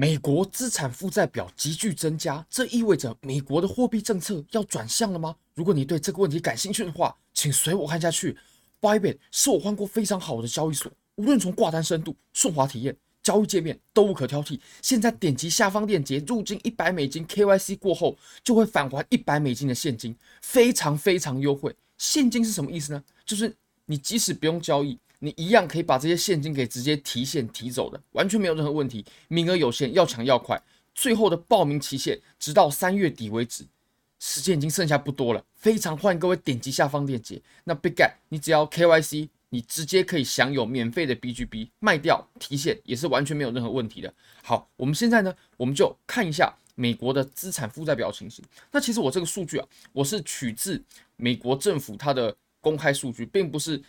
美国资产负债表急剧增加，这意味着美国的货币政策要转向了吗？如果你对这个问题感兴趣的话，请随我看下去。Bybit 是我换过非常好的交易所，无论从挂单深度、顺滑体验、交易界面都无可挑剔。现在点击下方链接入金一百美金，KYC 过后就会返还一百美金的现金，非常非常优惠。现金是什么意思呢？就是你即使不用交易。你一样可以把这些现金给直接提现提走的，完全没有任何问题。名额有限，要抢要快。最后的报名期限直到三月底为止，时间已经剩下不多了，非常欢迎各位点击下方链接。那 Big Guy，你只要 KYC，你直接可以享有免费的 BGB 卖掉提现，也是完全没有任何问题的。好，我们现在呢，我们就看一下美国的资产负债表情形。那其实我这个数据啊，我是取自美国政府它的公开数据，并不是。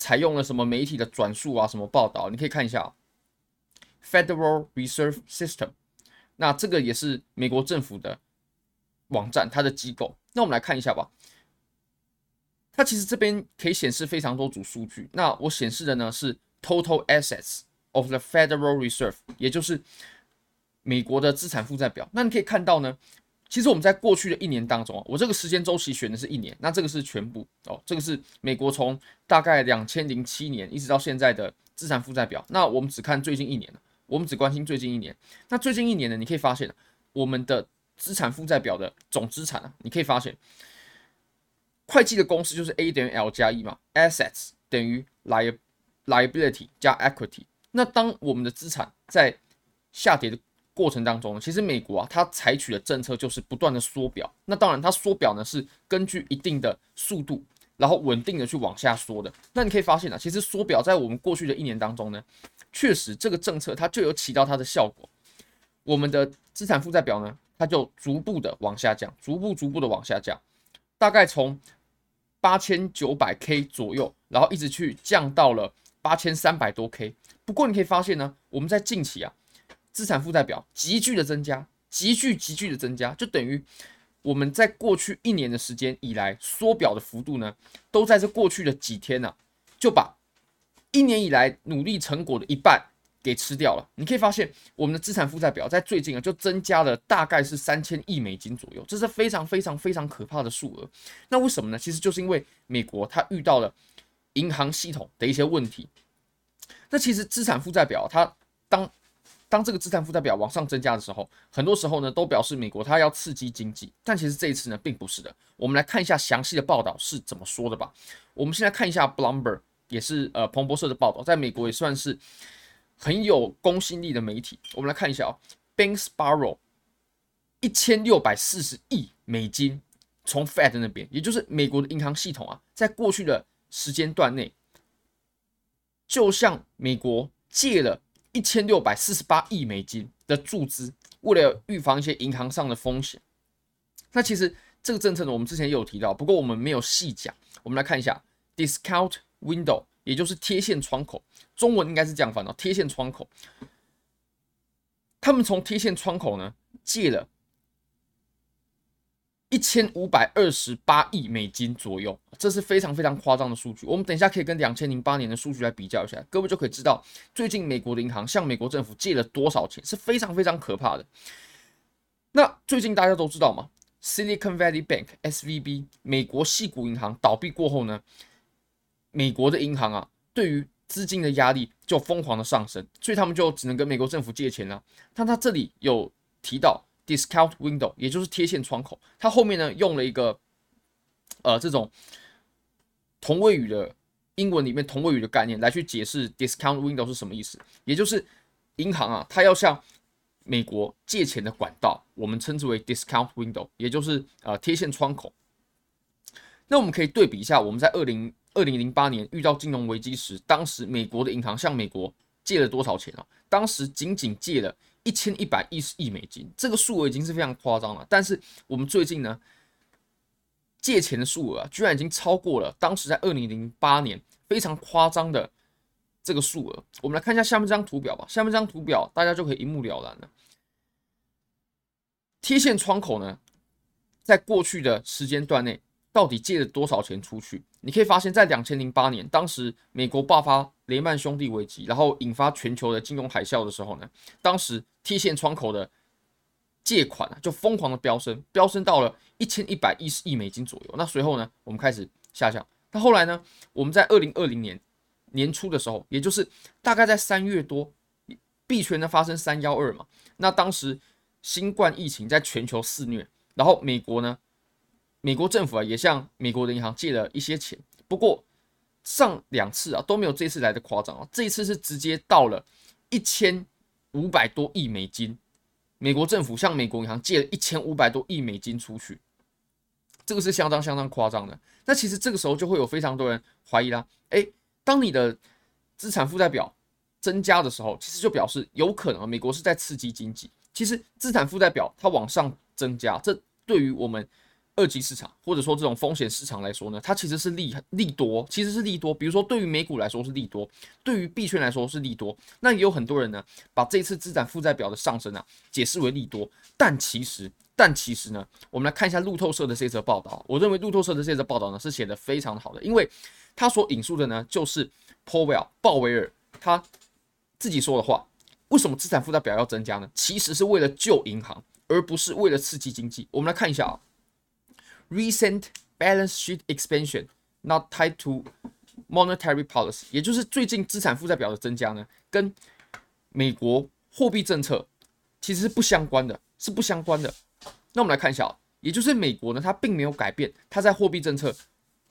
采用了什么媒体的转述啊？什么报道？你可以看一下，Federal Reserve System，那这个也是美国政府的网站，它的机构。那我们来看一下吧。它其实这边可以显示非常多组数据。那我显示的呢是 Total Assets of the Federal Reserve，也就是美国的资产负债表。那你可以看到呢。其实我们在过去的一年当中啊，我这个时间周期选的是一年，那这个是全部哦，这个是美国从大概两千零七年一直到现在的资产负债表。那我们只看最近一年，我们只关心最近一年。那最近一年呢，你可以发现我们的资产负债表的总资产啊，你可以发现会计的公式就是 A 等于 L 加一嘛，Assets 等于 Liability 加 Equity。那当我们的资产在下跌的过程当中，其实美国啊，它采取的政策就是不断的缩表。那当然，它缩表呢是根据一定的速度，然后稳定的去往下缩的。那你可以发现啊，其实缩表在我们过去的一年当中呢，确实这个政策它就有起到它的效果。我们的资产负债表呢，它就逐步的往下降，逐步逐步的往下降，大概从八千九百 K 左右，然后一直去降到了八千三百多 K。不过你可以发现呢，我们在近期啊。资产负债表急剧的增加，急剧急剧的增加，就等于我们在过去一年的时间以来缩表的幅度呢，都在这过去的几天呢、就把一年以来努力成果的一半给吃掉了。你可以发现，我们的资产负债表在最近啊，就增加了大概是三千亿美金左右，这是非常非常非常可怕的数额。那为什么呢？其实就是因为美国它遇到了银行系统的一些问题。那其实资产负债表它当当这个资产负债表往上增加的时候，很多时候呢都表示美国它要刺激经济，但其实这一次呢并不是的。我们来看一下详细的报道是怎么说的吧。我们先来看一下 Bloomberg，也是呃彭博社的报道，在美国也算是很有公信力的媒体。我们来看一下啊，Banks borrow 一千六百四十亿美金从 Fed 那边，也就是美国的银行系统啊，在过去的时间段内，就向美国借了。一千六百四十八亿美金的注资，为了预防一些银行上的风险。那其实这个政策呢，我们之前也有提到，不过我们没有细讲。我们来看一下 discount window，也就是贴现窗口，中文应该是这样翻的，贴现窗口。他们从贴现窗口呢借了。一千五百二十八亿美金左右，这是非常非常夸张的数据。我们等一下可以跟两千零八年的数据来比较一下，各位就可以知道最近美国的银行向美国政府借了多少钱，是非常非常可怕的。那最近大家都知道嘛，Silicon Valley Bank（SVB） 美国矽谷银行倒闭过后呢，美国的银行啊，对于资金的压力就疯狂的上升，所以他们就只能跟美国政府借钱了。但他这里有提到。Discount window，也就是贴现窗口，它后面呢用了一个呃这种同位语的英文里面同位语的概念来去解释 discount window 是什么意思，也就是银行啊，它要向美国借钱的管道，我们称之为 discount window，也就是呃贴现窗口。那我们可以对比一下，我们在二零二零零八年遇到金融危机时，当时美国的银行向美国借了多少钱啊？当时仅仅借了。一千一百一十亿美金，这个数额已经是非常夸张了。但是我们最近呢，借钱的数额，居然已经超过了当时在二零零八年非常夸张的这个数额。我们来看一下下面这张图表吧。下面这张图表大家就可以一目了然了。贴现窗口呢，在过去的时间段内，到底借了多少钱出去？你可以发现，在两千零八年，当时美国爆发雷曼兄弟危机，然后引发全球的金融海啸的时候呢，当时贴现窗口的借款啊，就疯狂的飙升，飙升到了一千一百一十亿美金左右。那随后呢，我们开始下降。那后来呢，我们在二零二零年年初的时候，也就是大概在三月多，币圈呢发生三幺二嘛，那当时新冠疫情在全球肆虐，然后美国呢。美国政府啊，也向美国的银行借了一些钱，不过上两次啊都没有这次来的夸张啊，这一次是直接到了一千五百多亿美金，美国政府向美国银行借了一千五百多亿美金出去，这个是相当相当夸张的。那其实这个时候就会有非常多人怀疑啦，诶，当你的资产负债表增加的时候，其实就表示有可能美国是在刺激经济。其实资产负债表它往上增加，这对于我们。二级市场或者说这种风险市场来说呢，它其实是利利多，其实是利多。比如说对于美股来说是利多，对于币圈来说是利多。那也有很多人呢，把这次资产负债表的上升啊解释为利多。但其实，但其实呢，我们来看一下路透社的这则报道。我认为路透社的这则报道呢是写得非常好的，因为他所引述的呢就是 Powell 鲍威尔他自己说的话。为什么资产负债表要增加呢？其实是为了救银行，而不是为了刺激经济。我们来看一下啊。Recent balance sheet expansion not tied to monetary policy，也就是最近资产负债表的增加呢，跟美国货币政策其实是不相关的，是不相关的。那我们来看一下，也就是美国呢，它并没有改变它在货币政策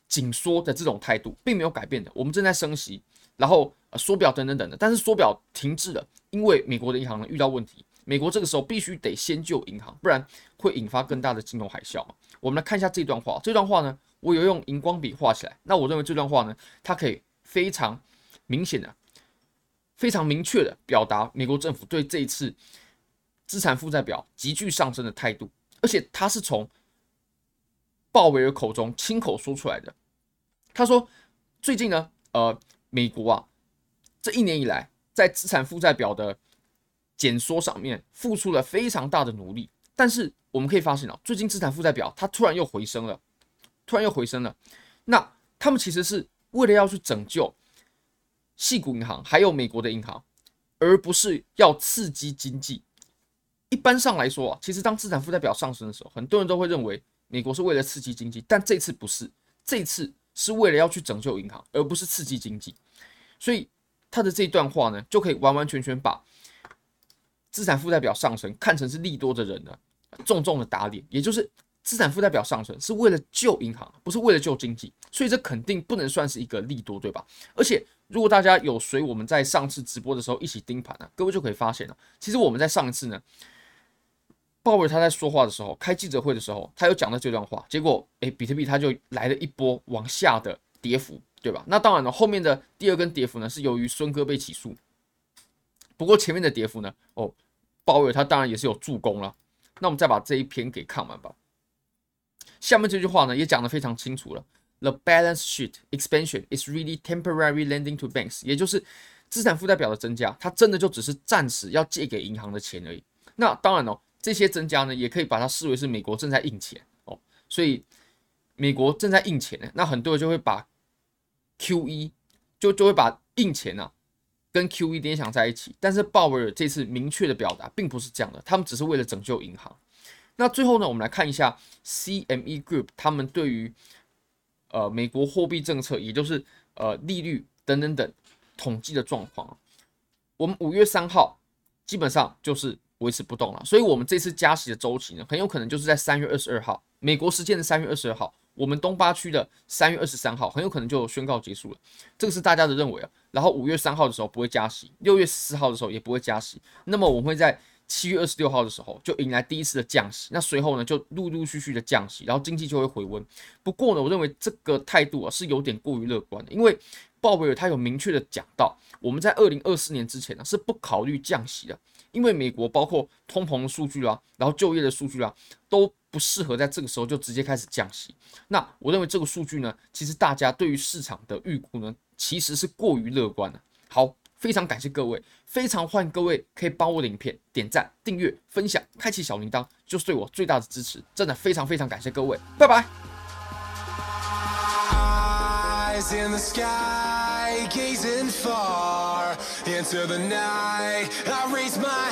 紧缩的这种态度，并没有改变的。我们正在升息，然后呃缩表等等等的，但是缩表停滞了，因为美国的银行呢遇到问题。美国这个时候必须得先救银行，不然会引发更大的金融海啸。我们来看一下这段话，这段话呢，我有用荧光笔画起来。那我认为这段话呢，它可以非常明显的、非常明确的表达美国政府对这一次资产负债表急剧上升的态度，而且他是从鲍威尔口中亲口说出来的。他说，最近呢，呃，美国啊，这一年以来在资产负债表的减缩上面付出了非常大的努力，但是我们可以发现啊，最近资产负债表它突然又回升了，突然又回升了。那他们其实是为了要去拯救细谷银行还有美国的银行，而不是要刺激经济。一般上来说啊，其实当资产负债表上升的时候，很多人都会认为美国是为了刺激经济，但这次不是，这次是为了要去拯救银行，而不是刺激经济。所以他的这段话呢，就可以完完全全把。资产负债表上升，看成是利多的人呢，重重的打脸。也就是资产负债表上升是为了救银行，不是为了救经济，所以这肯定不能算是一个利多，对吧？而且如果大家有随我们在上次直播的时候一起盯盘啊，各位就可以发现了，其实我们在上一次呢，鲍威尔他在说话的时候，开记者会的时候，他有讲到这段话，结果诶，比特币它就来了一波往下的跌幅，对吧？那当然了，后面的第二根跌幅呢，是由于孙哥被起诉。不过前面的跌幅呢？哦，鲍威尔他当然也是有助攻了。那我们再把这一篇给看完吧。下面这句话呢也讲得非常清楚了。The balance sheet expansion is really temporary lending to banks，也就是资产负债表的增加，它真的就只是暂时要借给银行的钱而已。那当然哦，这些增加呢也可以把它视为是美国正在印钱哦。所以美国正在印钱呢，那很多人就会把 QE 就就会把印钱啊。跟 QE 联想在一起，但是鲍威尔这次明确的表达并不是这样的，他们只是为了拯救银行。那最后呢，我们来看一下 CME Group 他们对于呃美国货币政策，也就是呃利率等等等统计的状况。我们五月三号基本上就是维持不动了，所以我们这次加息的周期呢，很有可能就是在三月二十二号，美国时间的三月二十二号。我们东八区的三月二十三号很有可能就宣告结束了，这个是大家的认为啊。然后五月三号的时候不会加息，六月十四号的时候也不会加息。那么我们会在七月二十六号的时候就迎来第一次的降息，那随后呢就陆陆续续的降息，然后经济就会回温。不过呢，我认为这个态度啊是有点过于乐观的，因为鲍威尔他有明确的讲到，我们在二零二四年之前呢是不考虑降息的，因为美国包括通膨的数据啊，然后就业的数据啊都。不适合在这个时候就直接开始降息。那我认为这个数据呢，其实大家对于市场的预估呢，其实是过于乐观了。好，非常感谢各位，非常欢迎各位可以帮我的影片点赞、订阅、分享、开启小铃铛，就是对我最大的支持。真的非常非常感谢各位，拜拜。eyes in the sky, gazing far into the night. I raise my